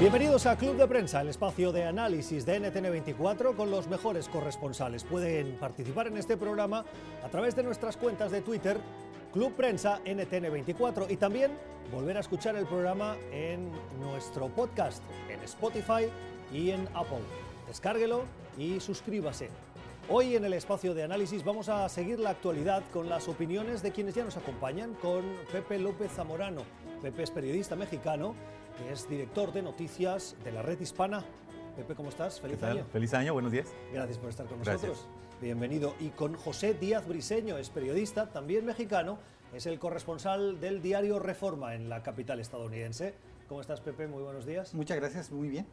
Bienvenidos a Club de Prensa, el espacio de análisis de NTN24 con los mejores corresponsales. Pueden participar en este programa a través de nuestras cuentas de Twitter, Club Prensa NTN24 y también volver a escuchar el programa en nuestro podcast, en Spotify y en Apple. Descárguelo y suscríbase. Hoy en el espacio de análisis vamos a seguir la actualidad con las opiniones de quienes ya nos acompañan, con Pepe López Zamorano. Pepe es periodista mexicano que es director de noticias de la red hispana. Pepe, ¿cómo estás? Feliz año. Feliz año, buenos días. Gracias por estar con nosotros. Bienvenido. Y con José Díaz Briseño, es periodista, también mexicano, es el corresponsal del diario Reforma en la capital estadounidense. ¿Cómo estás, Pepe? Muy buenos días. Muchas gracias, muy bien.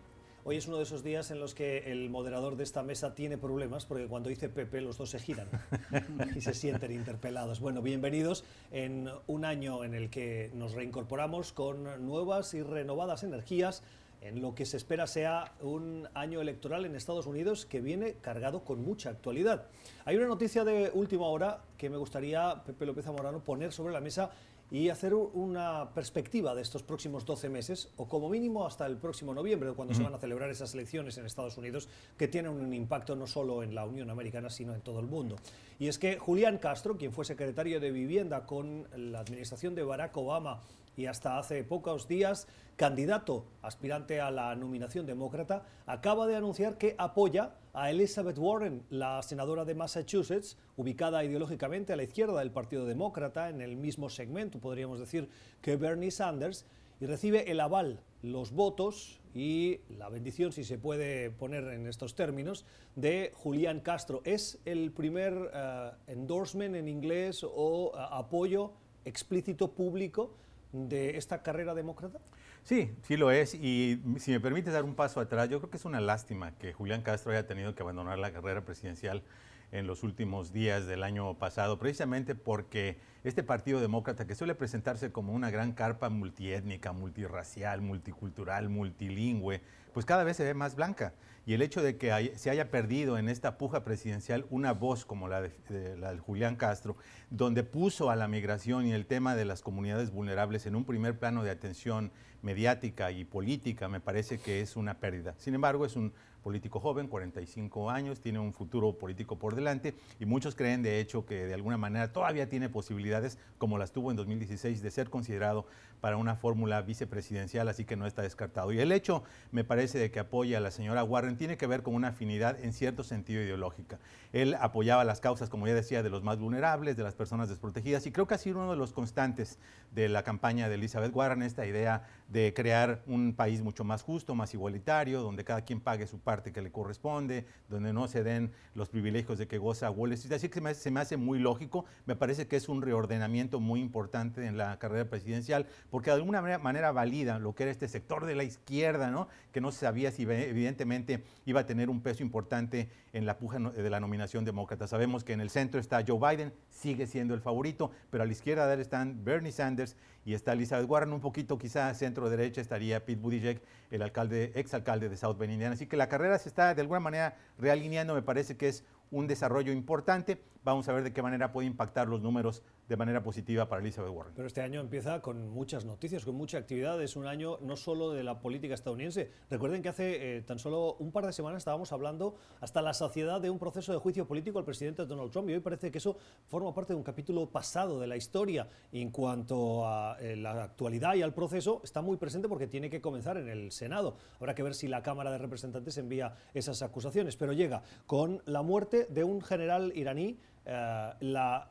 Hoy es uno de esos días en los que el moderador de esta mesa tiene problemas, porque cuando dice Pepe los dos se giran y se sienten interpelados. Bueno, bienvenidos en un año en el que nos reincorporamos con nuevas y renovadas energías en lo que se espera sea un año electoral en Estados Unidos que viene cargado con mucha actualidad. Hay una noticia de última hora que me gustaría, Pepe López Zamorano, poner sobre la mesa y hacer una perspectiva de estos próximos 12 meses, o como mínimo hasta el próximo noviembre, cuando se van a celebrar esas elecciones en Estados Unidos, que tienen un impacto no solo en la Unión Americana, sino en todo el mundo. Y es que Julián Castro, quien fue secretario de Vivienda con la administración de Barack Obama y hasta hace pocos días candidato aspirante a la nominación demócrata, acaba de anunciar que apoya a Elizabeth Warren, la senadora de Massachusetts, ubicada ideológicamente a la izquierda del Partido Demócrata, en el mismo segmento, podríamos decir, que Bernie Sanders, y recibe el aval, los votos y la bendición, si se puede poner en estos términos, de Julián Castro. ¿Es el primer eh, endorsement en inglés o eh, apoyo explícito público de esta carrera demócrata? Sí, sí lo es. Y si me permite dar un paso atrás, yo creo que es una lástima que Julián Castro haya tenido que abandonar la carrera presidencial en los últimos días del año pasado, precisamente porque este Partido Demócrata, que suele presentarse como una gran carpa multiétnica, multirracial, multicultural, multilingüe, pues cada vez se ve más blanca. Y el hecho de que se haya perdido en esta puja presidencial una voz como la de, la de Julián Castro, donde puso a la migración y el tema de las comunidades vulnerables en un primer plano de atención mediática y política, me parece que es una pérdida. Sin embargo, es un político joven, 45 años, tiene un futuro político por delante y muchos creen de hecho que de alguna manera todavía tiene posibilidades, como las tuvo en 2016, de ser considerado para una fórmula vicepresidencial, así que no está descartado. Y el hecho, me parece, de que apoya a la señora Warren tiene que ver con una afinidad en cierto sentido ideológica. Él apoyaba las causas, como ya decía, de los más vulnerables, de las personas desprotegidas, y creo que ha sido uno de los constantes de la campaña de Elizabeth Warren, esta idea de crear un país mucho más justo, más igualitario, donde cada quien pague su parte que le corresponde, donde no se den los privilegios de que goza Wall Street. Así que se me hace muy lógico, me parece que es un reordenamiento muy importante en la carrera presidencial, porque de alguna manera, valida lo que era este sector de la izquierda, ¿no? que no se sabía si evidentemente iba a tener un peso importante en la puja de la nominación demócrata. Sabemos que en el centro está Joe Biden, sigue siendo el favorito, pero a la izquierda están Bernie Sanders y está Elizabeth Warren, un poquito quizá centro derecha estaría Pete Buttigieg, el alcalde, exalcalde de South Bend, Indiana. Así que la carrera se está de alguna manera realineando, me parece que es un desarrollo importante. Vamos a ver de qué manera puede impactar los números de manera positiva para Elizabeth Warren. Pero este año empieza con muchas noticias, con mucha actividad. Es un año no solo de la política estadounidense. Recuerden que hace eh, tan solo un par de semanas estábamos hablando hasta la saciedad de un proceso de juicio político al presidente Donald Trump y hoy parece que eso forma parte de un capítulo pasado de la historia. en cuanto a eh, la actualidad y al proceso, está muy presente porque tiene que comenzar en el Senado. Habrá que ver si la Cámara de Representantes envía esas acusaciones, pero llega con la muerte de un general iraní, eh, la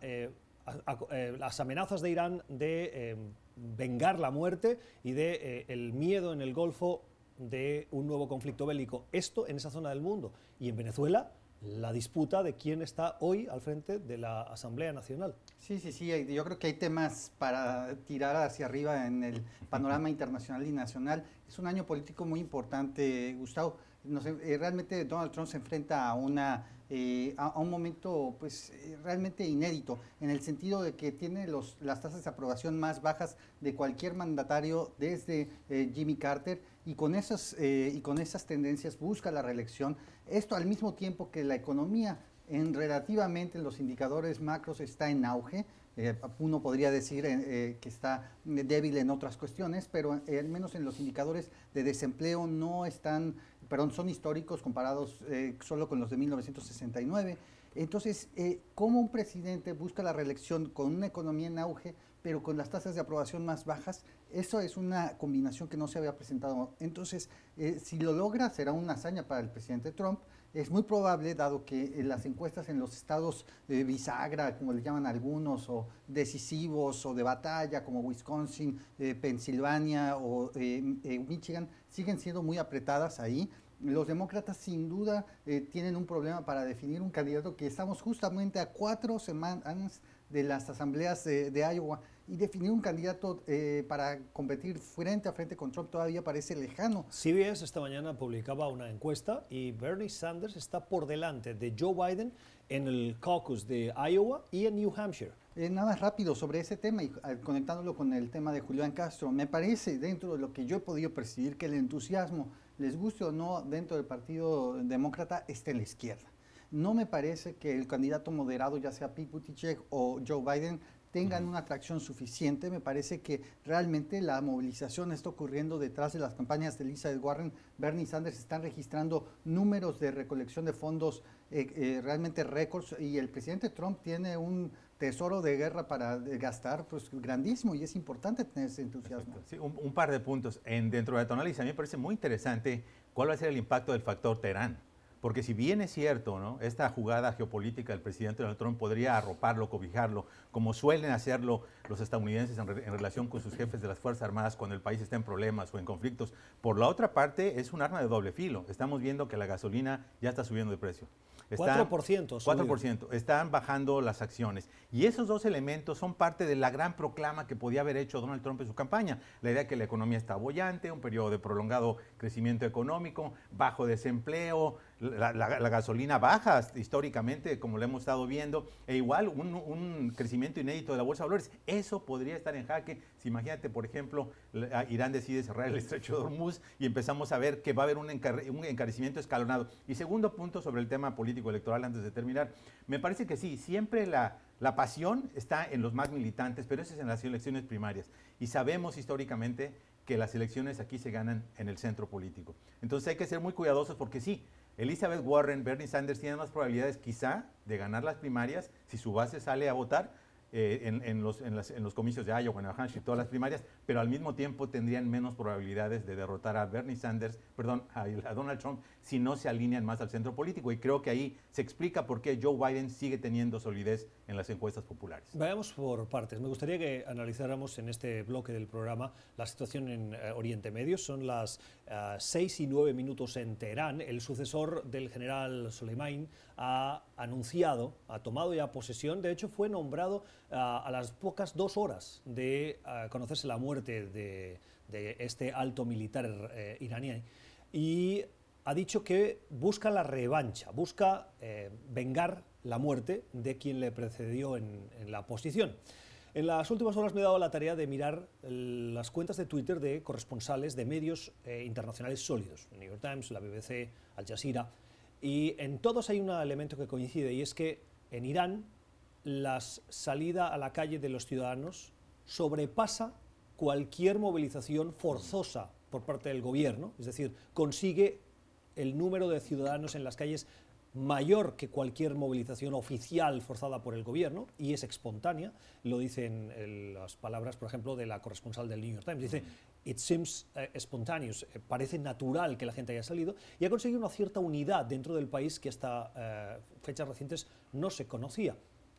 eh, las amenazas de Irán de eh, vengar la muerte y de eh, el miedo en el Golfo de un nuevo conflicto bélico. Esto en esa zona del mundo. Y en Venezuela, la disputa de quién está hoy al frente de la Asamblea Nacional. Sí, sí, sí, yo creo que hay temas para tirar hacia arriba en el panorama internacional y nacional. Es un año político muy importante, Gustavo. realmente Donald Trump se enfrenta a una eh, a, un momento pues eh, realmente inédito, en el sentido de que tiene los, las tasas de aprobación más bajas de cualquier mandatario desde eh, Jimmy Carter y con, esas, y con esas tendencias busca la reelección. Esto al mismo tiempo que la economía en relativamente los indicadores macros está en auge. eh, uno podría decir que está débil en otras cuestiones, pero al menos en los indicadores de desempleo no están, perdón, son históricos comparados solo con los de 1969. Entonces, ¿cómo un presidente busca la reelección con una economía en auge, pero con las tasas de aprobación más bajas? Eso es una combinación que no se había presentado. Entonces, eh, si lo logra, será una hazaña para el presidente Trump. Es muy probable, dado que eh, las encuestas en los estados bisagra, como le llaman algunos, o decisivos o de batalla, como Wisconsin, eh, Pensilvania o Michigan, siguen siendo muy apretadas ahí. Los demócratas sin duda tienen un problema para definir un candidato que estamos justamente a cuatro semanas de las asambleas de Iowa y definir un candidato eh, para competir frente a frente con Trump todavía parece lejano. CBS esta mañana publicaba una encuesta y Bernie Sanders está por delante de Joe Biden en el caucus de Iowa y en New Hampshire. Eh, nada más rápido sobre ese tema y ah, conectándolo con el tema de Julián Castro, me parece dentro de lo que yo he podido percibir que el entusiasmo, les guste o no, dentro del Partido Demócrata, esté en la izquierda. No me parece que el candidato moderado, ya sea Pete Buttigieg o Joe Biden, tengan una atracción suficiente. Me parece que realmente la movilización está ocurriendo detrás de las campañas de Elizabeth Warren. Bernie Sanders están registrando números de recolección de fondos eh, eh, realmente récords y el presidente Trump tiene un tesoro de guerra para gastar pues grandísimo y es importante tener ese entusiasmo. Sí, un, par de puntos. En, dentro de la tonalidad a mí me parece muy interesante cuál va a ser el impacto del factor Teherán. Porque si bien es cierto, ¿no? esta jugada geopolítica del presidente Donald Trump podría arroparlo, cobijarlo, como suelen hacerlo los estadounidenses en, relación con sus jefes de las Fuerzas Armadas cuando el país está en problemas o en conflictos. Por la otra parte, es un arma de doble filo. Estamos viendo que la gasolina ya está subiendo de precio. 4%. 4%. Están bajando las acciones. Y esos dos elementos son parte de la gran proclama que podía haber hecho Donald Trump en su campaña. La idea de que la economía está bollante, un periodo de prolongado crecimiento económico, bajo desempleo, la, gasolina baja históricamente, como lo hemos estado viendo, e igual un, crecimiento inédito de la bolsa de valores. Eso podría estar en jaque si imagínate, por ejemplo, Irán decide cerrar el estrecho de Hormuz y empezamos a ver que va a haber un encarecimiento escalonado. Y segundo punto sobre el tema político electoral, antes de terminar, me parece que sí, siempre la, la pasión está en los más militantes, pero eso es en las elecciones primarias. Y sabemos históricamente que las elecciones aquí se ganan en el centro político. Entonces hay que ser muy cuidadosos porque sí, Elizabeth Warren, Bernie Sanders tienen más probabilidades quizá de ganar las primarias si su base sale a votar, eh, en, los, en, los, comicios de Iowa, New Hampshire todas las primarias, pero al mismo tiempo tendrían menos probabilidades de derrotar a Bernie Sanders, perdón, a, Donald Trump si no se alinean más al centro político. Y creo que ahí se explica por qué Joe Biden sigue teniendo solidez en las encuestas populares. Vayamos por partes. Me gustaría que analizáramos en este bloque del programa la situación en eh, Oriente Medio. Son las 6 eh, y 9 minutos en Teherán. El sucesor del general Soleimani ha anunciado, ha tomado ya posesión, de hecho fue nombrado a las pocas dos horas de conocerse la muerte de, este alto militar eh, iraní y ha dicho que busca la revancha, busca eh, vengar la muerte de quien le precedió en, la posición. En las últimas horas me he dado la tarea de mirar las cuentas de Twitter de corresponsales de medios eh, internacionales sólidos, New York Times, la BBC, Al Jazeera, y en todos hay un elemento que coincide y es que en Irán la salida a la calle de los ciudadanos sobrepasa cualquier movilización forzosa por parte del gobierno, es decir, consigue el número de ciudadanos en las calles mayor que cualquier movilización oficial forzada por el gobierno y es espontánea, lo dicen las palabras, por ejemplo, de la corresponsal del New York Times. Dice, it seems eh, spontaneous, eh, parece natural que la gente haya salido y ha conseguido una cierta unidad dentro del país que hasta eh, fechas recientes no se conocía.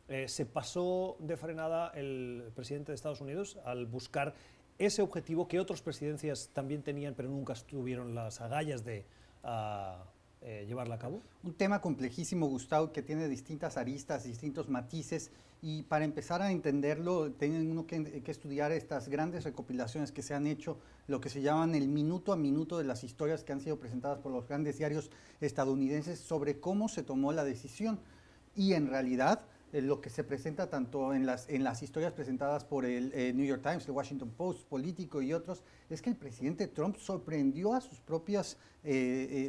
Eh, se pasó de frenada el presidente de Estados Unidos al buscar ese objetivo que otras presidencias también tenían, pero nunca tuvieron las agallas de ah, eh, llevarla a cabo? Un tema complejísimo, Gustavo, que tiene distintas aristas, distintos matices, y para empezar a entenderlo, tiene uno que, que, estudiar estas grandes recopilaciones que se han hecho, lo que se llaman el minuto a minuto de las historias que han sido presentadas por los grandes diarios estadounidenses sobre cómo se tomó la decisión. Y en realidad lo que se presenta tanto en las, en las historias presentadas por el eh, New York Times, el Washington Post, Político y otros, es que el presidente Trump sorprendió a sus propios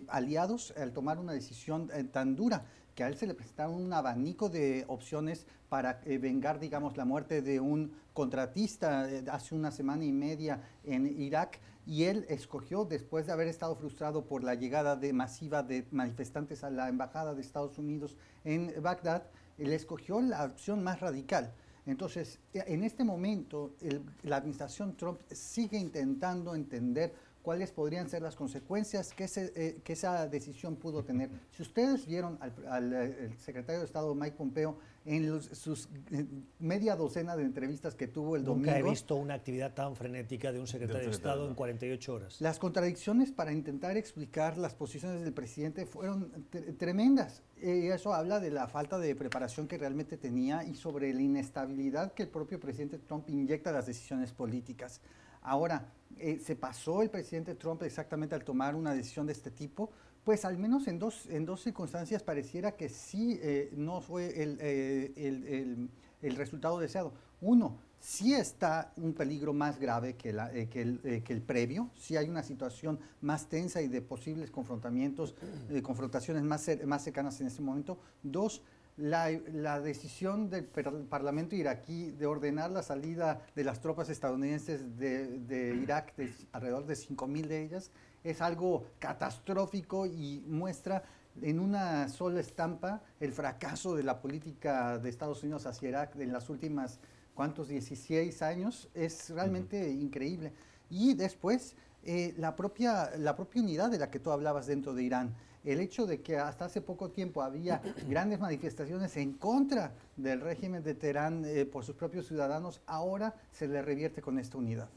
aliados al tomar una decisión tan dura que a él se le presentaron un abanico de opciones para vengar, digamos, la muerte de un contratista hace una semana y media en Irak y él escogió, después de haber estado frustrado por la llegada de masiva de manifestantes a la embajada de Estados Unidos en Bagdad, él escogió la opción más radical. Entonces, en este momento, la administración Trump sigue intentando entender cuáles podrían ser las consecuencias que, eh, que esa decisión pudo tener. Si ustedes vieron al, eh, secretario de Estado Mike Pompeo en sus eh, media docena de entrevistas que tuvo el domingo. Nunca he visto una actividad tan frenética de un secretario de, Estado en 48 horas. Las contradicciones para intentar explicar las posiciones del presidente fueron tremendas. Y eso habla de la falta de preparación que realmente tenía y sobre la inestabilidad que el propio presidente Trump inyecta a las decisiones políticas. Ahora, eh, se pasó el presidente Trump exactamente al tomar una decisión de este tipo, pues al menos en dos, en dos circunstancias pareciera que sí eh, no fue el, eh, el, el, resultado deseado. Uno, sí está un peligro más grave que, la, que, el, que, el, previo, sí hay una situación más tensa y de posibles confrontamientos, confrontaciones más, más cercanas en este momento. Dos, la, decisión del Parlamento iraquí de ordenar la salida de las tropas estadounidenses de, Irak, de alrededor de 5.000 de ellas, es algo catastrófico y muestra en una sola estampa el fracaso de la política de Estados Unidos hacia Irak en las últimas, ¿cuántos? 16 años. Es realmente increíble. Y después, eh, la, propia, la propia unidad de la que tú hablabas dentro de Irán el hecho de que hasta hace poco tiempo había grandes manifestaciones en contra del régimen de Teherán eh, por sus propios ciudadanos, ahora se le revierte con esta unidad.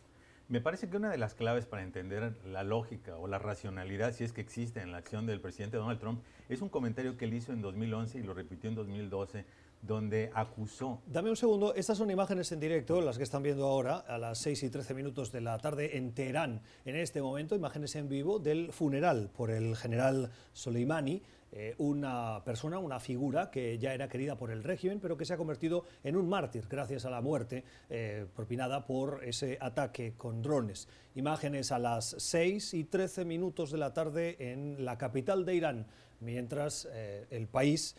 Me parece que una de las claves para entender la lógica o la racionalidad, si es que existe en la acción del presidente Donald Trump, es un comentario que él hizo en 2011 y lo repitió en 2012 donde acusó. Dame un segundo, estas son imágenes en directo, las que están viendo ahora, a las 6 y 13 minutos de la tarde en Teherán. En este momento, imágenes en vivo del funeral por el general Soleimani, eh, una persona, una figura que ya era querida por el régimen, pero que se ha convertido en un mártir gracias a la muerte eh, propinada por ese ataque con drones. Imágenes a las 6 y 13 minutos de la tarde en la capital de Irán, mientras eh, el país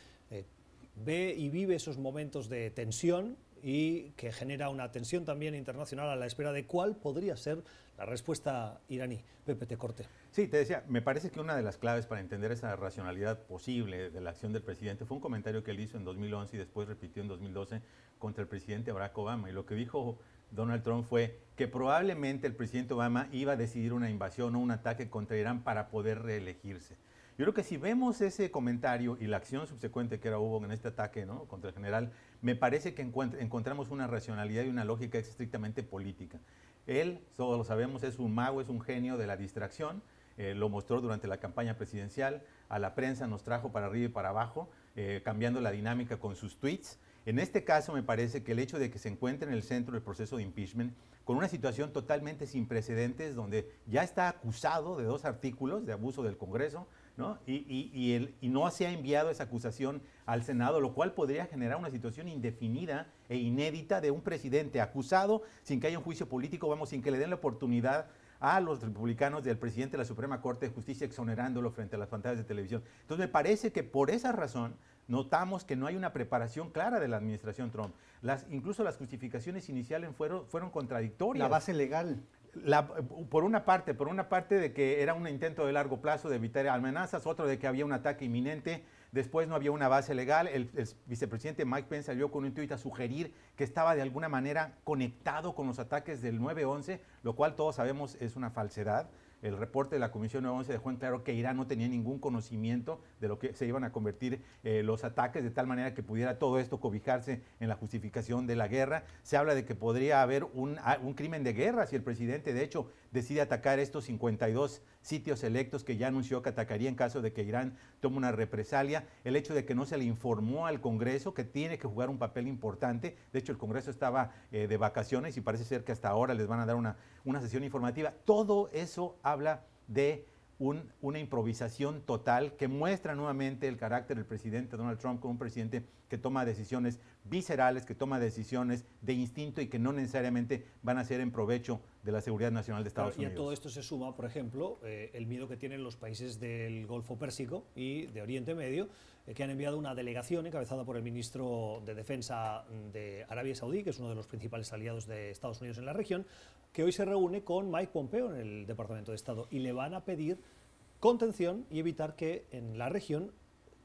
ve y vive esos momentos de tensión y que genera una tensión también internacional a la espera de cuál podría ser la respuesta iraní. Pepe, te. Sí, te decía, me parece que una de las claves para entender esa racionalidad posible de la acción del presidente fue un comentario que él hizo en 2011 y después repitió en 2012 contra el presidente Barack Obama. Y lo que dijo Donald Trump fue que probablemente el presidente Obama iba a decidir una invasión o un ataque contra Irán para poder reelegirse. Yo creo que si vemos ese comentario y la acción subsecuente que era hubo en este ataque ¿no? contra el general, me parece que encontramos una racionalidad y una lógica estrictamente política. Él, todos lo sabemos, es un mago, es un genio de la distracción. Eh, lo mostró durante la campaña presidencial, a la prensa nos trajo para arriba y para abajo, eh, cambiando la dinámica con sus tweets. En este caso me parece que el hecho de que se encuentre en el centro del proceso de impeachment, con una situación totalmente sin precedentes, donde ya está acusado de dos artículos de abuso del Congreso, ¿no? Y, y, no se ha enviado esa acusación al Senado, lo cual podría generar una situación indefinida e inédita de un presidente acusado sin que haya un juicio político, vamos, sin que le den la oportunidad a los republicanos del presidente de la Suprema Corte de Justicia exonerándolo frente a las pantallas de televisión. Entonces me parece que por esa razón notamos que no hay una preparación clara de la administración Trump. Las, incluso las justificaciones iniciales fueron, fueron contradictorias. La base legal por una parte, por una parte de que era un intento de largo plazo de evitar amenazas, otro de que había un ataque inminente, después no había una base legal, el, vicepresidente Mike Pence salió con un tuit a sugerir que estaba de alguna manera conectado con los ataques del 9-11, lo cual todos sabemos es una falsedad. El reporte de la Comisión 911 dejó en claro que Irán no tenía ningún conocimiento de lo que se iban a convertir eh, los ataques, de tal manera que pudiera todo esto cobijarse en la justificación de la guerra. Se habla de que podría haber un, un crimen de guerra si el presidente, de hecho, decide atacar estos 52 sitios electos que ya anunció que atacaría en caso de que Irán tome una represalia, el hecho de que no se le informó al Congreso que tiene que jugar un papel importante, de hecho el Congreso estaba eh, de vacaciones y parece ser que hasta ahora les van a dar una, una sesión informativa, todo eso habla de una improvisación total que muestra nuevamente el carácter del presidente Donald Trump como un presidente que toma decisiones viscerales, que toma decisiones de instinto y que no necesariamente van a ser en provecho de la seguridad nacional de Estados Unidos. Y a todo esto se suma, por ejemplo, eh, el miedo que tienen los países del Golfo Pérsico y de Oriente Medio, eh, que han enviado una delegación encabezada por el ministro de Defensa de Arabia Saudí, que es uno de los principales aliados de Estados Unidos en la región, que hoy se reúne con Mike Pompeo en el Departamento de Estado y le van a pedir contención y evitar que en la región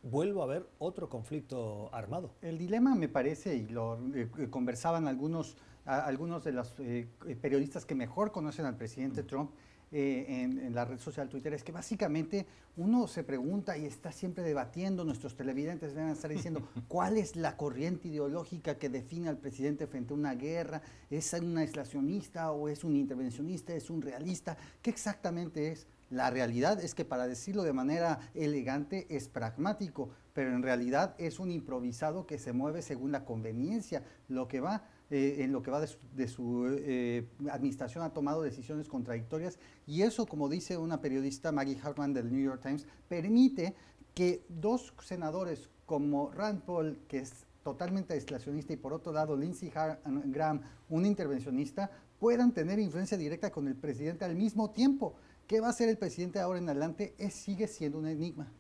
vuelva a haber otro conflicto armado. El dilema me parece, y lo eh, conversaban algunos, algunos de los eh, periodistas que mejor conocen al presidente Trump, eh, en, la red social Twitter es que básicamente uno se pregunta y está siempre debatiendo, nuestros televidentes a estar diciendo cuál es la corriente ideológica que define al presidente frente a una guerra, es un aislacionista o es un intervencionista, es un realista, ¿qué exactamente es? La realidad es que para decirlo de manera elegante es pragmático, pero en realidad es un improvisado que se mueve según la conveniencia, lo que va eh, en lo que va de su, eh, administración ha tomado decisiones contradictorias y eso, como dice una periodista, Maggie Hartman del New York Times, permite que dos senadores como Rand Paul, que es totalmente aislacionista, y por otro lado Lindsey Graham, un intervencionista, puedan tener influencia directa con el presidente al mismo tiempo. ¿Qué va a hacer el presidente ahora en adelante? Es, sigue siendo un enigma.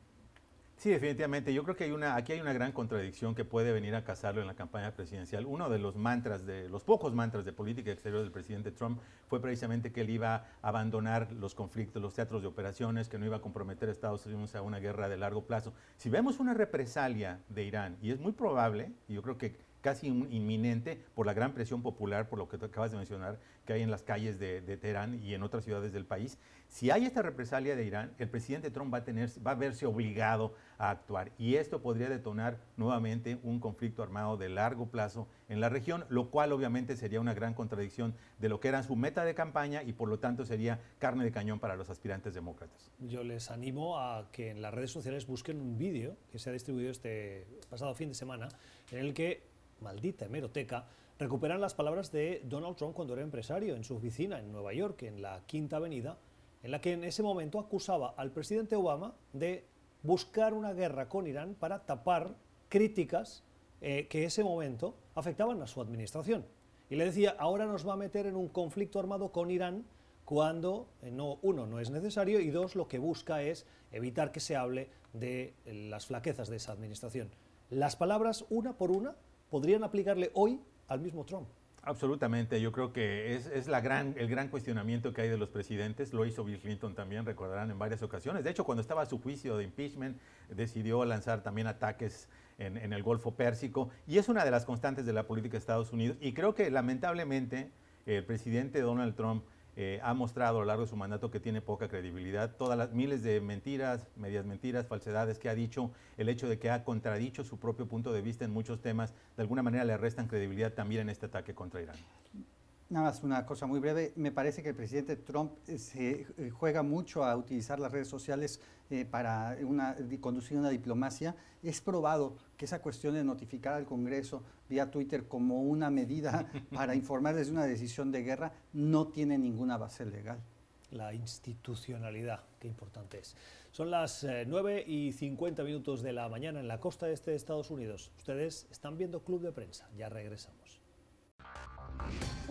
Sí, definitivamente. Yo creo que hay una, aquí hay una gran contradicción que puede venir a casarlo en la campaña presidencial. Uno de los mantras, de los pocos mantras de política exterior del presidente Trump fue precisamente que él iba a abandonar los conflictos, los teatros de operaciones, que no iba a comprometer a Estados Unidos a una guerra de largo plazo. Si vemos una represalia de Irán, y es muy probable, y yo creo que casi inminente por la gran presión popular, por lo que acabas de mencionar, que hay en las calles de, de Teherán y en otras ciudades del país, si hay esta represalia de Irán, el presidente Trump va a, tener, va a verse obligado a actuar y esto podría detonar nuevamente un conflicto armado de largo plazo en la región, lo cual obviamente sería una gran contradicción de lo que era su meta de campaña y por lo tanto sería carne de cañón para los aspirantes demócratas. Yo les animo a que en las redes sociales busquen un vídeo que se ha distribuido este pasado fin de semana en el que, maldita hemeroteca, recuperan las palabras de Donald Trump cuando era empresario en su oficina en Nueva York, en la Quinta Avenida, en la que en ese momento acusaba al presidente Obama de buscar una guerra con Irán para tapar críticas eh, que ese momento afectaban a su administración. Y le decía, ahora nos va a meter en un conflicto armado con Irán cuando, eh, no, uno, no es necesario y dos, lo que busca es evitar que se hable de las flaquezas de esa administración. Las palabras, una por una, podrían aplicarle hoy al mismo Trump. Absolutamente, yo creo que es, el gran cuestionamiento que hay de los presidentes, lo hizo Bill Clinton también, recordarán en varias ocasiones. De hecho, cuando estaba su juicio de impeachment, decidió lanzar también ataques en, en el Golfo Pérsico, y es una de las constantes de la política de Estados Unidos, y creo que lamentablemente el presidente Donald Trump eh, ha mostrado a lo largo de su mandato que tiene poca credibilidad. Todas las miles de mentiras, medias mentiras, falsedades que ha dicho, el hecho de que ha contradicho su propio punto de vista en muchos temas, de alguna manera le restan credibilidad también en este ataque contra Irán. Nada más una cosa muy breve. Me parece que el presidente Trump eh, se eh, juega mucho a utilizar las redes sociales eh, para una, conducir una diplomacia. Es probado que esa cuestión de notificar al Congreso vía Twitter como una medida para informarles de una decisión de guerra no tiene ninguna base legal. La institucionalidad, qué importante es. Son las 9 y 50 minutos de la mañana en la costa este de Estados Unidos. Ustedes están viendo Club de Prensa. Ya regresamos.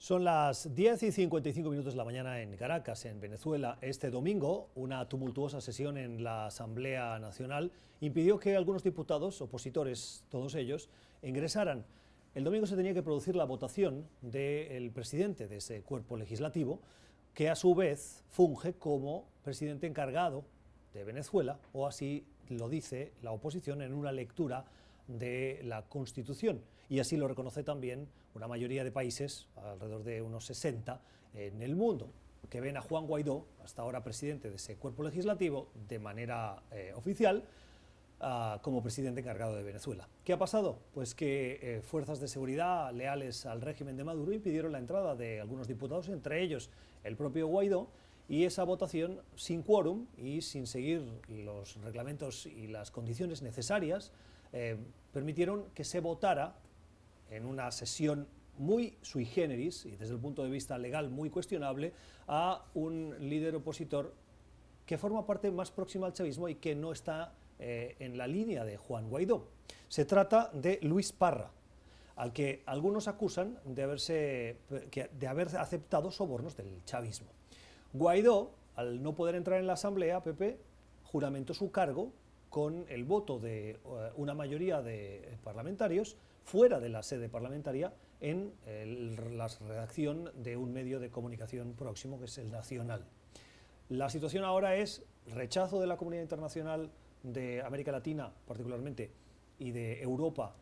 Son las 10 y 55 minutos de la mañana en Caracas, en Venezuela. Este domingo, una tumultuosa sesión en la Asamblea Nacional impidió que algunos diputados, opositores, todos ellos, ingresaran. El domingo se tenía que producir la votación del presidente de ese cuerpo legislativo, que a su vez funge como presidente encargado de Venezuela, o así lo dice la oposición en una lectura de la Constitución. Y así lo reconoce también una mayoría de países, alrededor de unos 60 en el mundo, que ven a Juan Guaidó, hasta ahora presidente de ese cuerpo legislativo, de manera eh, oficial, ah, como presidente encargado de Venezuela. ¿Qué ha pasado? Pues que eh, fuerzas de seguridad leales al régimen de Maduro impidieron la entrada de algunos diputados, entre ellos el propio Guaidó, y esa votación sin quórum y sin seguir los reglamentos y las condiciones necesarias eh, permitieron que se votara en una sesión muy sui generis y desde el punto de vista legal muy cuestionable a un líder opositor que forma parte más próxima al chavismo y que no está eh, en la línea de Juan Guaidó. Se trata de Luis Parra, al que algunos acusan de, haberse, de haber aceptado sobornos del chavismo. Guaidó, al no poder entrar en la Asamblea, Pepe, juramentó su cargo con el voto de eh, una mayoría de parlamentarios fuera de la sede parlamentaria en la redacción de un medio de comunicación próximo, que es el Nacional. La situación ahora es rechazo de la comunidad internacional de América Latina, particularmente, y de Europa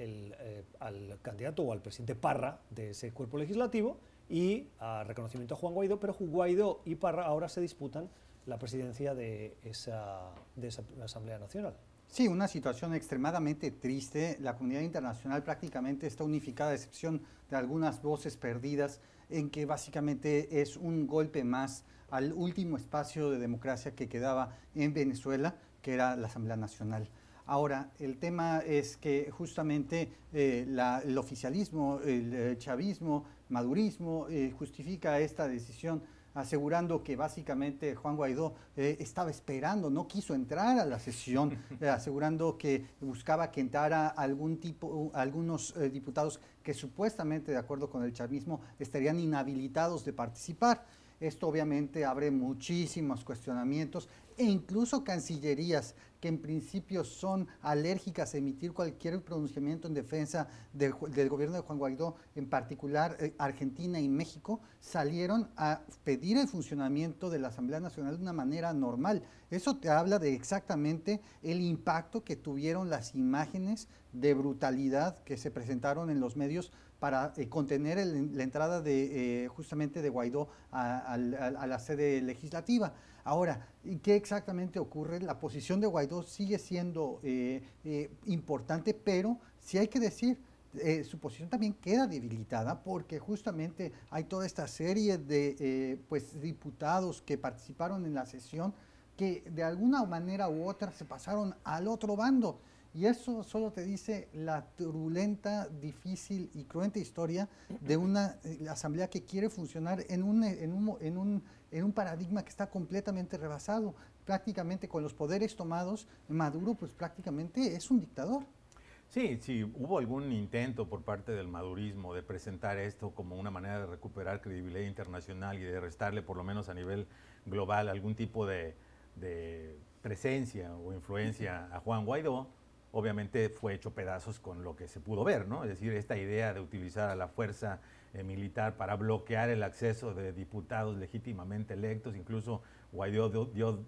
eh, al candidato o al presidente Parra de ese cuerpo legislativo y a reconocimiento a Juan Guaidó, pero Guaidó y Parra ahora se disputan la presidencia de esa, de esa Asamblea Nacional. Sí, una situación extremadamente triste. La comunidad internacional prácticamente está unificada, a excepción de algunas voces perdidas, en que básicamente es un golpe más al último espacio de democracia que quedaba en Venezuela, que era la Asamblea Nacional. Ahora, el tema es que justamente eh, el oficialismo, el, el eh, chavismo, madurismo eh, justifica esta decisión asegurando que básicamente Juan Guaidó eh, estaba esperando, no quiso entrar a la sesión, eh, asegurando que buscaba que entrara algún tipo, algunos eh, diputados que supuestamente, de acuerdo con el chavismo, estarían inhabilitados de participar. Esto obviamente abre muchísimos cuestionamientos e incluso cancillerías que en principio son alérgicas a emitir cualquier pronunciamiento en defensa del, gobierno de Juan Guaidó, en particular eh, Argentina y México, salieron a pedir el funcionamiento de la Asamblea Nacional de una manera normal. Eso te habla de exactamente el impacto que tuvieron las imágenes de brutalidad que se presentaron en los medios para eh, contener la entrada de eh, justamente de Guaidó a la sede legislativa. Ahora, ¿qué exactamente ocurre? La posición de Guaidó sigue siendo eh, eh, importante, pero si hay que decir, eh, su posición también queda debilitada porque justamente hay toda esta serie de pues, diputados que participaron en la sesión que de alguna manera u otra se pasaron al otro bando. Y eso solo te dice la turbulenta, difícil y cruenta historia de una asamblea que quiere funcionar en un, en un, en un en un paradigma que está completamente rebasado. Prácticamente con los poderes tomados, Maduro pues prácticamente es un dictador. Sí, sí, hubo algún intento por parte del madurismo de presentar esto como una manera de recuperar credibilidad internacional y de restarle, por lo menos a nivel global, algún tipo de, de presencia o influencia a Juan Guaidó, obviamente fue hecho pedazos con lo que se pudo ver, ¿no? Es decir, esta idea de utilizar a la fuerza eh, militar para bloquear el acceso de diputados legítimamente electos. Incluso Guaidó dio,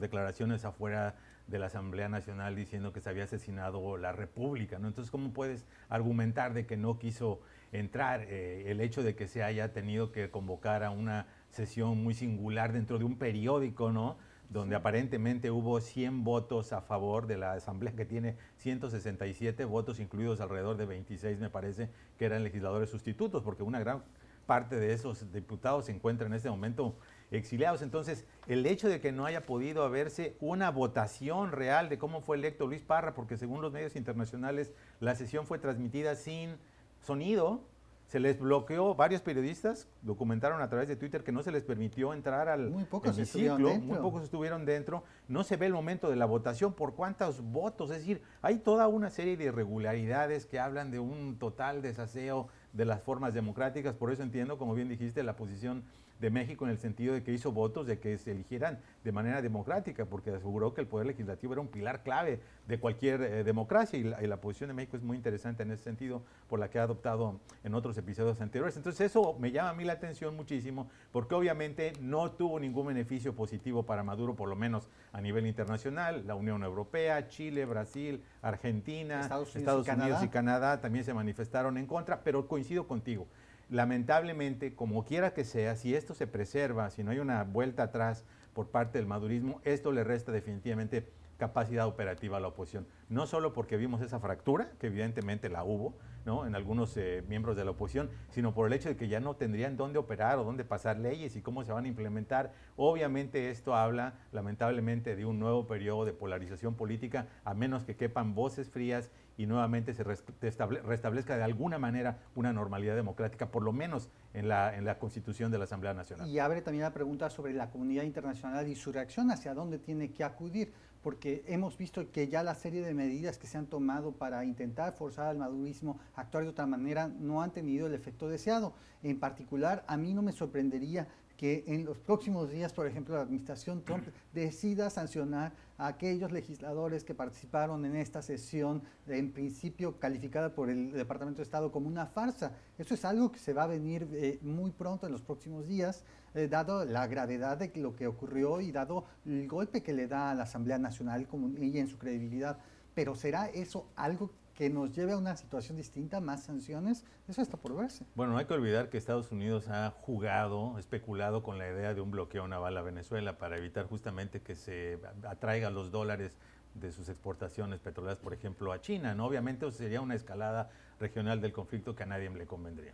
declaraciones afuera de la Asamblea Nacional diciendo que se había asesinado la República. ¿no? Entonces, ¿cómo puedes argumentar de que no quiso entrar? Eh, el hecho de que se haya tenido que convocar a una sesión muy singular dentro de un periódico, ¿no? Donde aparentemente hubo 100 votos a favor de la Asamblea, que tiene 167 votos, incluidos alrededor de 26, me parece, que eran legisladores sustitutos, porque una gran parte de esos diputados se encuentran en este momento exiliados. Entonces, el hecho de que no haya podido haberse una votación real de cómo fue electo Luis Parra, porque según los medios internacionales la sesión fue transmitida sin sonido, se les bloqueó, varios periodistas documentaron a través de Twitter que no se les permitió entrar al muy pocos dentro. muy pocos estuvieron dentro, no se ve el momento de la votación por cuántos votos, es decir, hay toda una serie de irregularidades que hablan de un total desaseo de las formas democráticas, por eso entiendo, como bien dijiste, la posición de México en el sentido de que hizo votos de que se eligieran de manera democrática, porque aseguró que el Poder Legislativo era un pilar clave de cualquier eh, democracia y la, posición de México es muy interesante en ese sentido, por la que ha adoptado en otros episodios anteriores. Entonces eso me llama a mí la atención muchísimo, porque obviamente no tuvo ningún beneficio positivo para Maduro, por lo menos a nivel internacional. La Unión Europea, Chile, Brasil, Argentina, Estados Unidos, y Canadá también se manifestaron en contra, pero coincido contigo lamentablemente, como quiera que sea, si esto se preserva, si no hay una vuelta atrás por parte del madurismo, esto le resta definitivamente capacidad operativa a la oposición. No solo porque vimos esa fractura, que evidentemente la hubo, ¿no? en algunos eh, miembros de la oposición, sino por el hecho de que ya no tendrían dónde operar o dónde pasar leyes y cómo se van a implementar. Obviamente esto habla lamentablemente de un nuevo periodo de polarización política, a menos que quepan voces frías y nuevamente se restablezca de alguna manera una normalidad democrática, por lo menos en la, en la constitución de la Asamblea Nacional. Y abre también la pregunta sobre la comunidad internacional y su reacción, hacia dónde tiene que acudir porque hemos visto que ya la serie de medidas que se han tomado para intentar forzar al madurismo a actuar de otra manera no han tenido el efecto deseado. En particular, a mí no me sorprendería que en los próximos días, por ejemplo, la administración Trump decida sancionar a aquellos legisladores que participaron en esta sesión, en principio calificada por el Departamento de Estado como una farsa. Eso es algo que se va a venir eh, muy pronto en los próximos días, eh, dado la gravedad de lo que ocurrió y dado el golpe que le da a la Asamblea Nacional y en su credibilidad. Pero ¿será eso algo que nos lleve a una situación distinta, más sanciones, eso está por verse. Bueno, no hay que olvidar que Estados Unidos ha jugado, especulado con la idea de un bloqueo naval a Venezuela para evitar justamente que se atraiga los dólares de sus exportaciones petroleras, por ejemplo, a China. ¿no? Obviamente eso sería una escalada regional del conflicto que a nadie le convendría.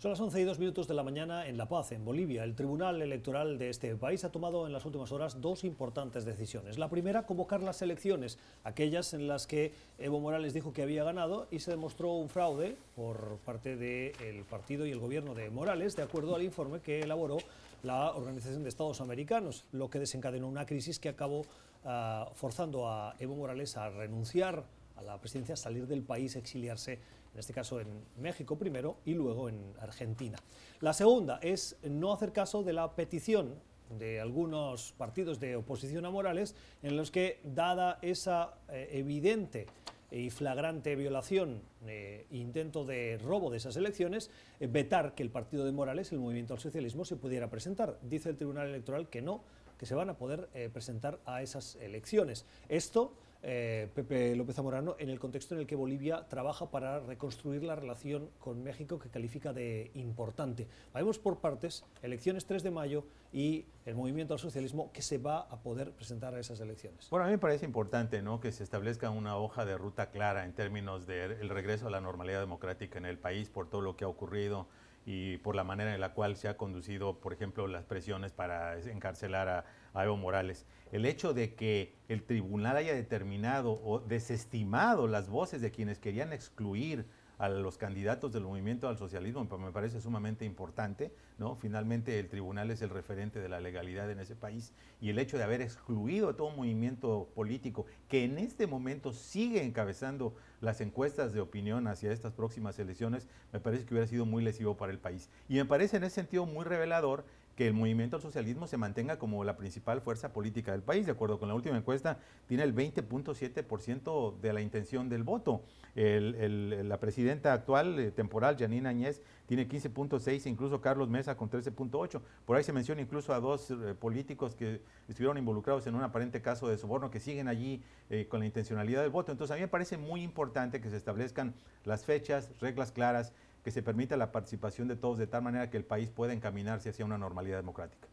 Son las 11 y 2 minutos de la mañana en La Paz, en Bolivia. El Tribunal Electoral de este país ha tomado en las últimas horas dos importantes decisiones. La primera, convocar las elecciones, aquellas en las que Evo Morales dijo que había ganado y se demostró un fraude por parte del partido y el gobierno de Morales, de acuerdo al informe que elaboró la Organización de Estados Americanos, lo que desencadenó una crisis que acabó ah, forzando a Evo Morales a renunciar la presidencia, salir del país, exiliarse en este caso en México primero y luego en Argentina. La segunda es no hacer caso de la petición de algunos partidos de oposición a Morales en los que, dada esa eh, evidente y flagrante violación e intento de robo de esas elecciones, eh, vetar que el partido de Morales, el Movimiento al Socialismo, se pudiera presentar. Dice el Tribunal Electoral que no, que se van a poder presentar a esas elecciones. Esto eh, Pepe López Zamorano, en el contexto en el que Bolivia trabaja para reconstruir la relación con México que califica de importante. Vamos por partes, elecciones 3 de mayo y el movimiento al socialismo que se va a poder presentar a esas elecciones. Bueno, a mí me parece importante ¿no? que se establezca una hoja de ruta clara en términos del regreso a la normalidad democrática en el país por todo lo que ha ocurrido y por la manera en la cual se ha conducido, por ejemplo, las presiones para encarcelar a, Evo Morales. El hecho de que el tribunal haya determinado o desestimado las voces de quienes querían excluir a los candidatos del movimiento al socialismo me parece sumamente importante, ¿no? Finalmente el tribunal es el referente de la legalidad en ese país y el hecho de haber excluido a todo movimiento político que en este momento sigue encabezando las encuestas de opinión hacia estas próximas elecciones, me parece que hubiera sido muy lesivo para el país. Y me parece en ese sentido muy revelador que el movimiento al socialismo se mantenga como la principal fuerza política del país. De acuerdo con la última encuesta, tiene el 20.7% de la intención del voto. la presidenta actual, eh, temporal, Janine Añez, tiene 15.6, incluso Carlos Mesa con 13.8. Por ahí se menciona incluso a dos eh, políticos que estuvieron involucrados en un aparente caso de soborno que siguen allí eh, con la intencionalidad del voto. Entonces a mí me parece muy importante que se establezcan las fechas, reglas claras que se permita la participación de todos de tal manera que el país pueda encaminarse hacia una normalidad democrática.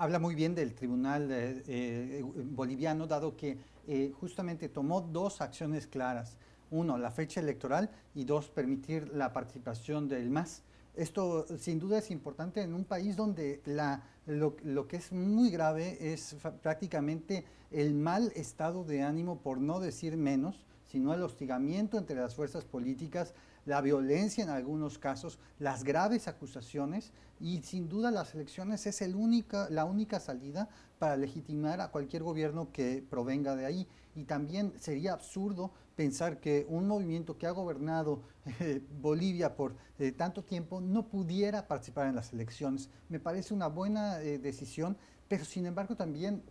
Habla muy bien del tribunal eh, eh, boliviano, dado que eh, justamente tomó dos acciones claras. Uno, la fecha electoral y dos, permitir la participación del MAS. Esto sin duda es importante en un país donde la, lo, lo, que es muy grave es prácticamente el mal estado de ánimo, por no decir menos, sino el hostigamiento entre las fuerzas políticas, la violencia en algunos casos, las graves acusaciones y sin duda las elecciones es el única, la única salida para legitimar a cualquier gobierno que provenga de ahí. Y también sería absurdo pensar que un movimiento que ha gobernado eh, Bolivia por eh, tanto tiempo no pudiera participar en las elecciones. Me parece una buena eh, decisión, pero sin embargo también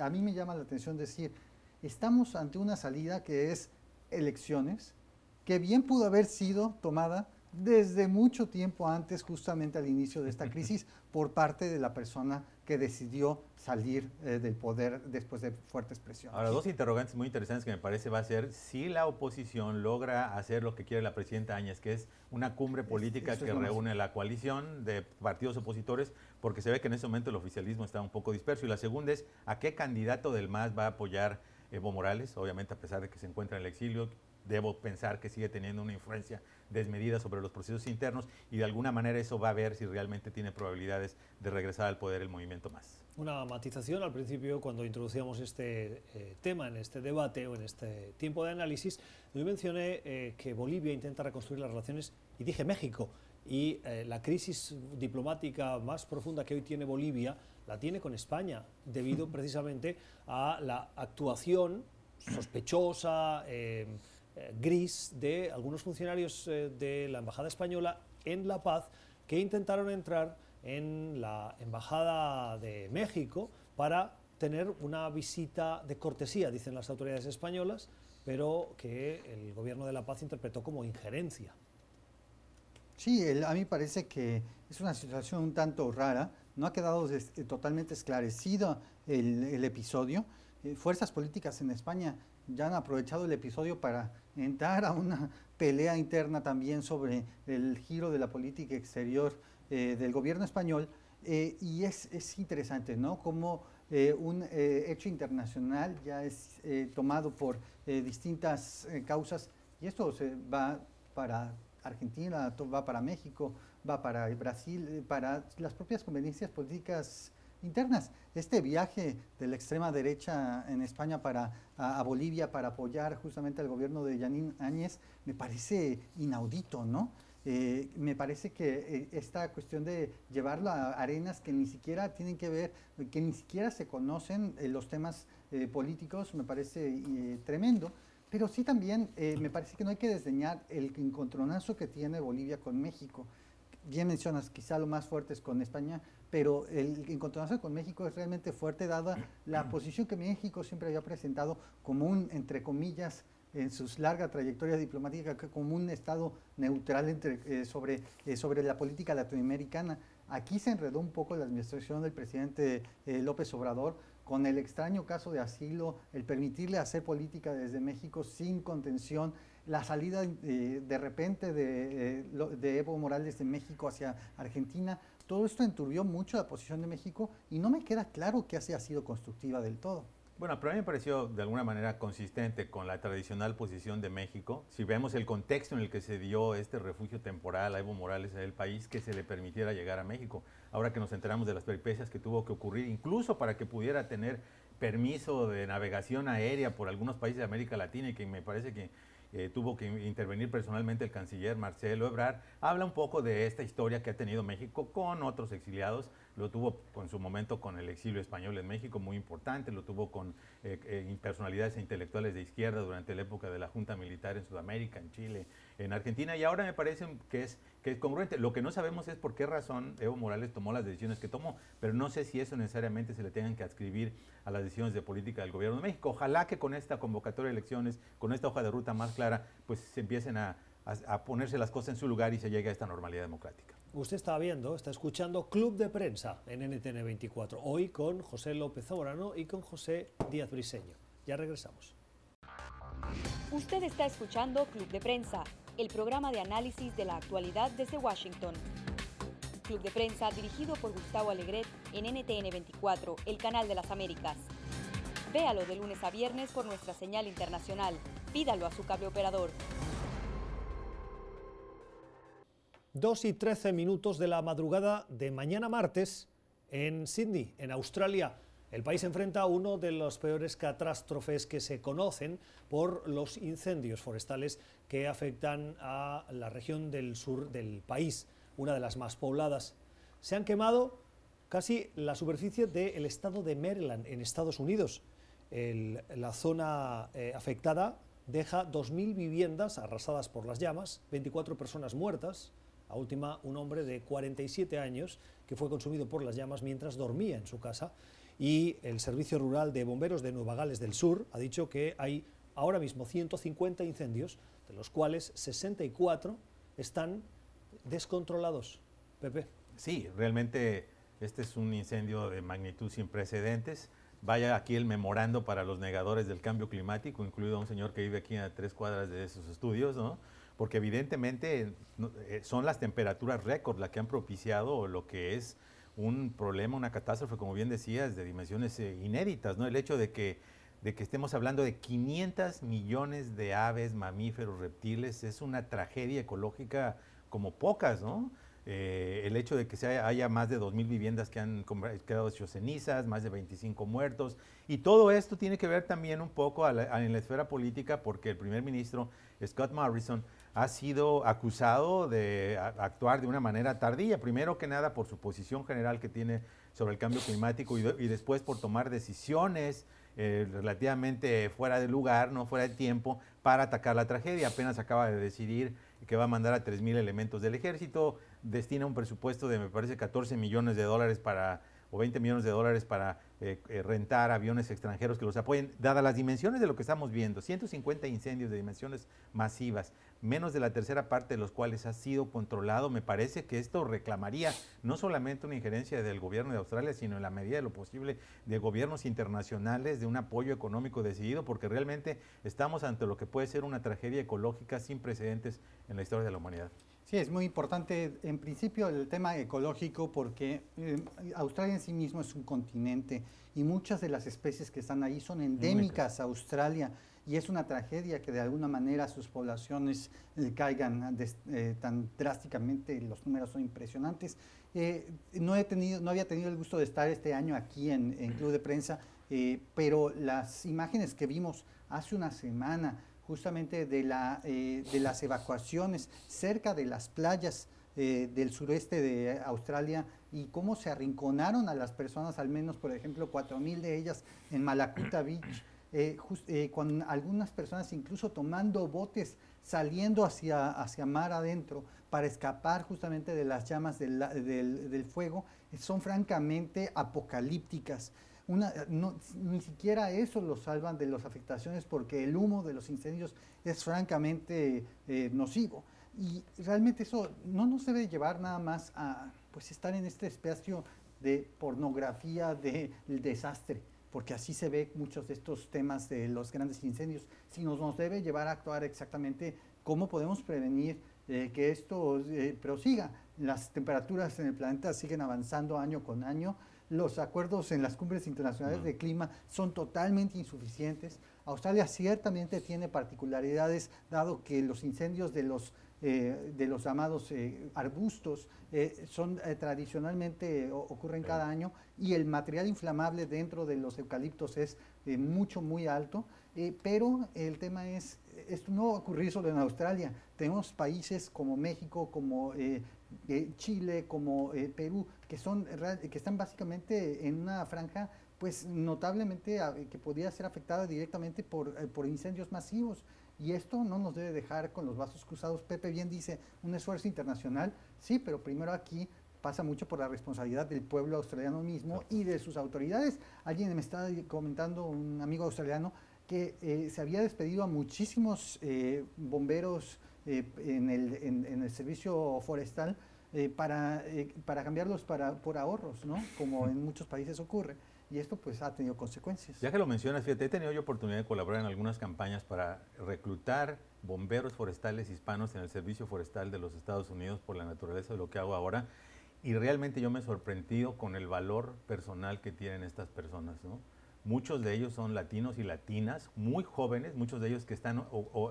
a mí me llama la atención decir, estamos ante una salida que es elecciones, que bien pudo haber sido tomada desde mucho tiempo antes, justamente al inicio de esta crisis, por parte de la persona que decidió salir eh, del poder después de fuertes presiones. Ahora, dos interrogantes muy interesantes que me parece va a ser si la oposición logra hacer lo que quiere la presidenta Áñez, que es una cumbre política que reúne la coalición de partidos opositores, porque se ve que en ese momento el oficialismo está un poco disperso. Y la segunda es, ¿a qué candidato del MAS va a apoyar Evo Morales, obviamente a pesar de que se encuentra en el exilio, debo pensar que sigue teniendo una influencia desmedida sobre los procesos internos y de alguna manera eso va a ver si realmente tiene probabilidades de regresar al poder el movimiento más. Una matización al principio cuando introducíamos este eh, tema en este debate o en este tiempo de análisis, yo mencioné eh, que Bolivia intenta reconstruir las relaciones y dije México y eh, la crisis diplomática más profunda que hoy tiene Bolivia la tiene con España debido precisamente a la actuación sospechosa eh, gris de algunos funcionarios eh, de la Embajada Española en La Paz que intentaron entrar en la Embajada de México para tener una visita de cortesía, dicen las autoridades españolas, pero que el gobierno de La Paz interpretó como injerencia. Sí, a mí parece que es una situación un tanto rara. No ha quedado totalmente esclarecido el, episodio. Eh, fuerzas políticas en España ya han aprovechado el episodio para entrar a una pelea interna también sobre el giro de la política exterior eh, del gobierno español. Eh, y es, es, interesante, ¿no? Como eh, un hecho internacional ya es tomado por distintas causas y esto se va para Argentina, va para México, va para Brasil, para las propias conveniencias políticas internas. Este viaje de la extrema derecha en España para, a, Bolivia para apoyar justamente al gobierno de Yanín Áñez me parece inaudito, ¿no? Eh, me parece que eh, esta cuestión de llevarlo a arenas que ni siquiera tienen que ver, que ni siquiera se conocen eh, los temas políticos, me parece tremendo. Pero sí también me parece que no hay que desdeñar el encontronazo que tiene Bolivia con México. Bien mencionas, quizá lo más fuerte es con España, pero el encontronazo con México es realmente fuerte dada la posición que México siempre había presentado como un, entre comillas, en su larga trayectoria diplomática, como un Estado neutral entre, eh, sobre, eh, sobre la política latinoamericana. Aquí se enredó un poco la administración del presidente eh, López Obrador con el extraño caso de asilo, el permitirle hacer política desde México sin contención, la salida de repente de, de Evo Morales de México hacia Argentina, todo esto enturbió mucho la posición de México y no me queda claro que haya sido constructiva del todo. Bueno, pero a mí me pareció de alguna manera consistente con la tradicional posición de México. Si vemos el contexto en el que se dio este refugio temporal a Evo Morales en el país, que se le permitiera llegar a México. Ahora que nos enteramos de las peripecias que tuvo que ocurrir, incluso para que pudiera tener permiso de navegación aérea por algunos países de América Latina y que me parece que eh, tuvo que intervenir personalmente el canciller Marcelo Ebrard, habla un poco de esta historia que ha tenido México con otros exiliados. Lo tuvo en su momento con el exilio español en México, muy importante, lo tuvo con eh, eh, personalidades e intelectuales de izquierda durante la época de la Junta Militar en Sudamérica, en Chile, en Argentina, y ahora me parece que es, que es congruente. Lo que no sabemos es por qué razón Evo Morales tomó las decisiones que tomó, pero no sé si eso necesariamente se le tengan que adscribir a las decisiones de política del gobierno de México. Ojalá que con esta convocatoria de elecciones, con esta hoja de ruta más clara, pues se empiecen a ponerse las cosas en su lugar y se llegue a esta normalidad democrática. Usted está viendo, está escuchando Club de Prensa en NTN 24, hoy con José López Zamorano y con José Díaz Briseño. Ya regresamos. Usted está escuchando Club de Prensa, el programa de análisis de la actualidad desde Washington. Club de Prensa dirigido por Gustavo Alegret en NTN 24, el canal de las Américas. Véalo de lunes a viernes por nuestra señal internacional. Pídalo a su cable operador. 2 y 13 minutos de la madrugada de mañana martes en Sydney, en Australia. El país enfrenta uno de los peores catástrofes que se conocen por los incendios forestales que afectan a la región del sur del país, una de las más pobladas. Se han quemado casi la superficie del estado de Maryland, en Estados Unidos. la zona eh, afectada deja 2.000 viviendas arrasadas por las llamas, 24 personas muertas, a última, un hombre de 47 años que fue consumido por las llamas mientras dormía en su casa. Y el Servicio Rural de Bomberos de Nueva Gales del Sur ha dicho que hay ahora mismo 150 incendios, de los cuales 64 están descontrolados. Pepe. Sí, realmente este es un incendio de magnitud sin precedentes. Vaya aquí el memorando para los negadores del cambio climático, incluido a un señor que vive aquí a tres cuadras de esos estudios, ¿no? porque evidentemente eh, son las temperaturas récord las que han propiciado lo que es un problema, una catástrofe, como bien decías, de dimensiones eh, inéditas, ¿no? El hecho de que de que estemos hablando de 500 millones de aves, mamíferos, reptiles, es una tragedia ecológica como pocas, ¿no? Eh, el hecho de que se haya, más de 2.000 viviendas que han quedado hechos cenizas, más de 25 muertos, y todo esto tiene que ver también un poco en la esfera política porque el primer ministro Scott Morrison ha sido acusado de actuar de una manera tardía, primero que nada por su posición general que tiene sobre el cambio climático y después por tomar decisiones eh, relativamente fuera de lugar, no fuera de tiempo, para atacar la tragedia. Apenas acaba de decidir que va a mandar a 3.000 elementos del ejército, destina un presupuesto de, me parece, 14 millones de dólares para o 20 millones de dólares para eh, eh, rentar aviones extranjeros que los apoyen, dadas las dimensiones de lo que estamos viendo, 150 incendios de dimensiones masivas, menos de la tercera parte de los cuales ha sido controlado, me parece que esto reclamaría no solamente una injerencia del gobierno de Australia, sino en la medida de lo posible de gobiernos internacionales, de un apoyo económico decidido, porque realmente estamos ante lo que puede ser una tragedia ecológica sin precedentes en la historia de la humanidad. Sí, es muy importante en principio el tema ecológico porque eh, Australia en sí mismo es un continente y muchas de las especies que están ahí son endémicas a Australia y es una tragedia que de alguna manera sus poblaciones eh, caigan eh, tan drásticamente, los números son impresionantes. no, he tenido, no había tenido el gusto de estar este año aquí en, Club de Prensa, pero las imágenes que vimos hace una semana, justamente de, la, eh, de las evacuaciones cerca de las playas eh, del sureste de Australia y cómo se arrinconaron a las personas, al menos, por ejemplo, 4.000 de ellas en Malakuta Beach, eh, con algunas personas incluso tomando botes saliendo hacia, hacia mar adentro para escapar justamente de las llamas del, del, del fuego, son francamente apocalípticas ni siquiera eso lo salvan de las afectaciones porque el humo de los incendios es francamente eh, nocivo. Y realmente eso no nos debe llevar nada más a pues, estar en este espacio de pornografía del desastre, porque así se ve muchos de estos temas de los grandes incendios, sino nos debe llevar a actuar exactamente cómo podemos prevenir eh, que esto eh, prosiga. Las temperaturas en el planeta siguen avanzando año con año los acuerdos en las cumbres internacionales de clima son totalmente insuficientes. Australia ciertamente tiene particularidades, dado que los incendios de los, eh, de los llamados eh, arbustos eh, son tradicionalmente ocurren cada año y el material inflamable dentro de los eucaliptos es mucho, muy alto. pero el tema es, esto no va a ocurrir solo en Australia. Tenemos países como México, como Chile, como Perú, que, son, que están básicamente en una franja pues notablemente que podría ser afectada directamente por, por incendios masivos. Y esto no nos debe dejar con los vasos cruzados. Pepe bien dice, un esfuerzo internacional, sí, pero primero aquí pasa mucho por la responsabilidad del pueblo australiano mismo y de sus autoridades. Alguien me está comentando, un amigo australiano, que eh, se había despedido a muchísimos bomberos eh, en, el, en, el, servicio forestal eh, para, eh, para cambiarlos para, por ahorros, ¿no? Como en muchos países ocurre. Y esto pues ha tenido consecuencias. Ya que lo mencionas, fíjate, he tenido yo oportunidad de colaborar en algunas campañas para reclutar bomberos forestales hispanos en el servicio forestal de los Estados Unidos por la naturaleza de lo que hago ahora. Y realmente yo me he sorprendido con el valor personal que tienen estas personas. Muchos de ellos son latinos y latinas, muy jóvenes, muchos de ellos que están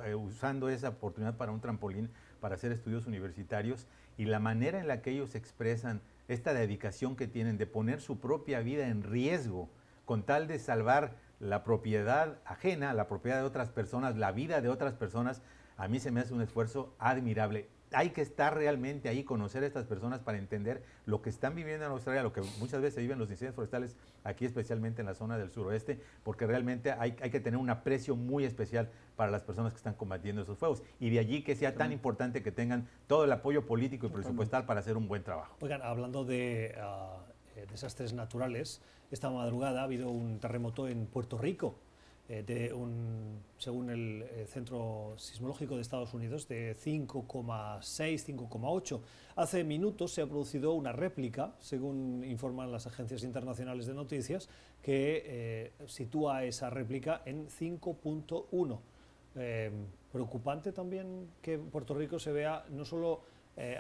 eh, usando esa oportunidad para un trampolín para hacer estudios universitarios y la manera en la que ellos expresan esta dedicación que tienen de poner su propia vida en riesgo con tal de salvar la propiedad ajena, la propiedad de otras personas, la vida de otras personas, a mí se me hace un esfuerzo admirable hay que estar realmente ahí, conocer a estas personas para entender lo que están viviendo en Australia, lo que muchas veces viven los incendios forestales aquí, especialmente en la zona del suroeste, porque realmente hay, que tener un aprecio muy especial para las personas que están combatiendo esos fuegos. Y de allí que sea tan importante que tengan todo el apoyo político y presupuestal para hacer un buen trabajo. Oigan, hablando de ah, eh, desastres naturales, esta madrugada ha habido un terremoto en Puerto Rico. Eh, de un, según el eh, Centro Sismológico de Estados Unidos, de 5,6, 5,8. Hace minutos se ha producido una réplica, según informan las agencias internacionales de noticias, que eh, sitúa esa réplica en 5.1. preocupante también que Puerto Rico se vea no solo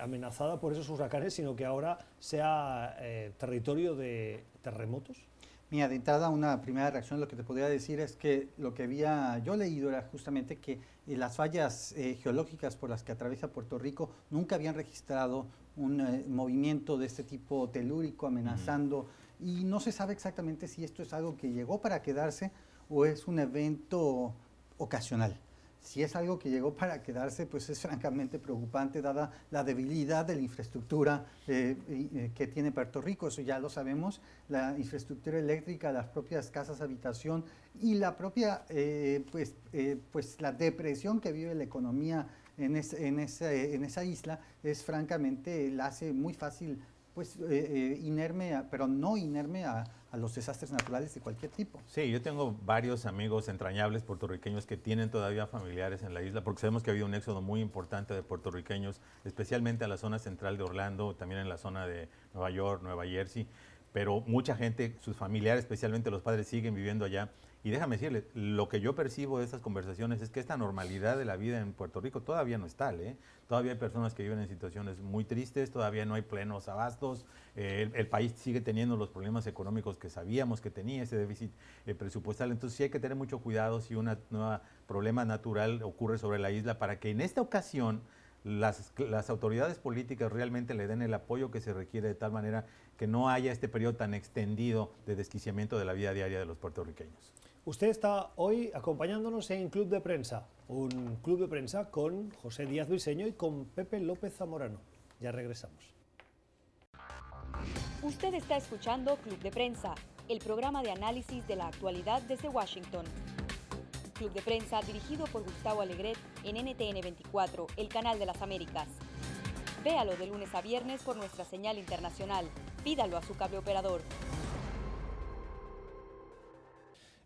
amenazada por esos huracanes, sino que ahora sea territorio de terremotos. Mira, de entrada una primera reacción lo que te podría decir es que lo que había yo leído era justamente que eh, las fallas eh, geológicas por las que atraviesa Puerto Rico nunca habían registrado un eh, movimiento de este tipo telúrico amenazando y no se sabe exactamente si esto es algo que llegó para quedarse o es un evento ocasional. Si es algo que llegó para quedarse, pues es francamente preocupante dada la debilidad de la infraestructura eh, eh, que tiene Puerto Rico, eso ya lo sabemos, la infraestructura eléctrica, las propias casas habitación y la propia, eh, pues, pues la depresión que vive la economía en, en, en esa isla es francamente, la hace muy fácil pues eh, eh, inerme, pero no inerme a, a, los desastres naturales de cualquier tipo. Sí, yo tengo varios amigos entrañables puertorriqueños que tienen todavía familiares en la isla, porque sabemos que ha habido un éxodo muy importante de puertorriqueños, especialmente a la zona central de Orlando, también en la zona de Nueva York, Nueva Jersey, pero mucha gente, sus familiares, especialmente los padres, siguen viviendo allá y déjame decirle, lo que yo percibo de estas conversaciones es que esta normalidad de la vida en Puerto Rico todavía no está, ¿eh? Todavía hay personas que viven en situaciones muy tristes, todavía no hay plenos abastos, eh, el, país sigue teniendo los problemas económicos que sabíamos que tenía, ese déficit eh, presupuestal. Entonces sí hay que tener mucho cuidado si un problema natural ocurre sobre la isla para que en esta ocasión las, las, autoridades políticas realmente le den el apoyo que se requiere de tal manera que no haya este periodo tan extendido de desquiciamiento de la vida diaria de los puertorriqueños. Usted está hoy acompañándonos en Club de Prensa, un club de prensa con José Díaz Briseño y con Pepe López Zamorano. Ya regresamos. Usted está escuchando Club de Prensa, el programa de análisis de la actualidad desde Washington. Club de Prensa dirigido por Gustavo Alegret en NTN 24, el canal de las Américas. Véalo de lunes a viernes por nuestra señal internacional. Pídalo a su cable operador.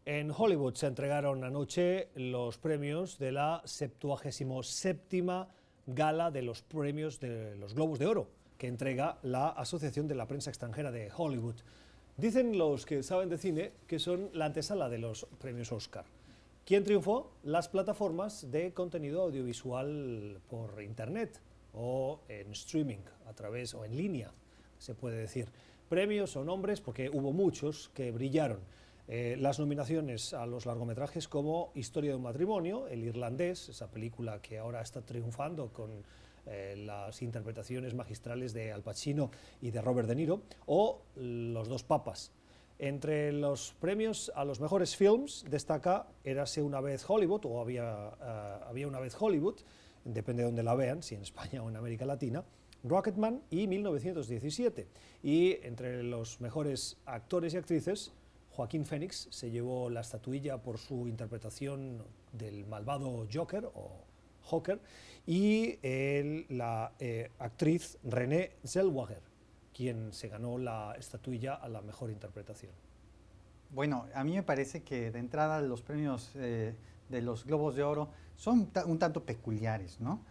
En Hollywood se entregaron anoche los premios de la 77 gala de los premios de los Globos de Oro que entrega la Asociación de la Prensa Extranjera de Hollywood. Dicen los que saben de cine que son la antesala de los premios Oscar. ¿Quién triunfó? Las plataformas de contenido audiovisual por Internet o en streaming, a través o en línea, se puede decir. Premios o nombres, porque hubo muchos que brillaron. Eh, las nominaciones a los largometrajes como Historia de un matrimonio, El irlandés, esa película que ahora está triunfando con eh, las interpretaciones magistrales de Al Pacino y de Robert De Niro, o Los dos papas. Entre los premios a los mejores films destaca Érase una vez Hollywood, o había, eh, había una vez Hollywood, depende de donde la vean, si en España o en América Latina, Rocketman y 1917. Y entre los mejores actores y actrices, Joaquín Phoenix se llevó la estatuilla por su interpretación del malvado Joker o Joker y la eh, actriz René Zellweger, quien se ganó la estatuilla a la mejor interpretación. Bueno, a mí me parece que de entrada los premios eh, de los Globos de Oro son un tanto peculiares, ¿no?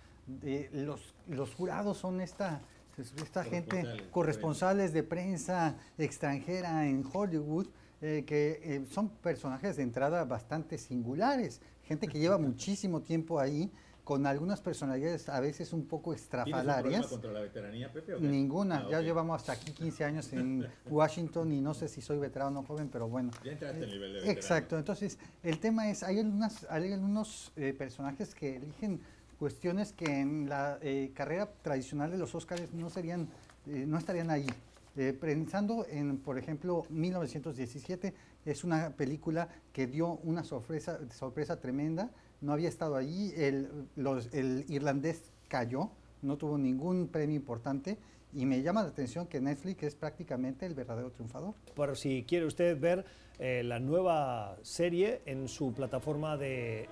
los, los jurados son esta, esta gente corresponsales de prensa extranjera en Hollywood eh, que eh, son personajes de entrada bastante singulares, gente que lleva muchísimo tiempo ahí, con algunas personalidades a veces un poco estrafalarias. contra la veteranía, Pepe? Ninguna, ah, ya llevamos hasta aquí 15 años en Washington y no sé si soy veterano o joven, pero bueno. Ya entraste en nivel de veterano. Exacto, entonces el tema es, hay, algunas, hay algunos eh, personajes que eligen cuestiones que en la carrera tradicional de los Óscares no serían, no estarían ahí. Eh, pensando en, por ejemplo, 1917, es una película que dio una sorpresa, sorpresa tremenda, no había estado allí, el, irlandés cayó, no tuvo ningún premio importante. Y me llama la atención que Netflix es prácticamente el verdadero triunfador. Por si quiere usted ver eh, la nueva serie en su plataforma de eh,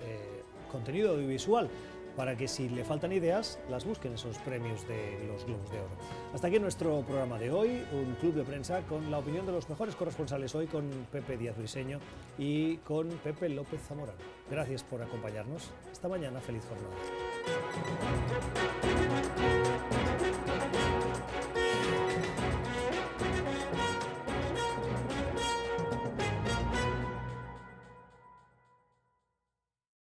contenido audiovisual para que si le faltan ideas las busquen esos premios de los Globos de Oro. Hasta aquí nuestro programa de hoy, un club de prensa con la opinión de los mejores corresponsales hoy con Pepe Díaz Briseño y con Pepe López Zamorano. Gracias por acompañarnos. Esta mañana, feliz jornada.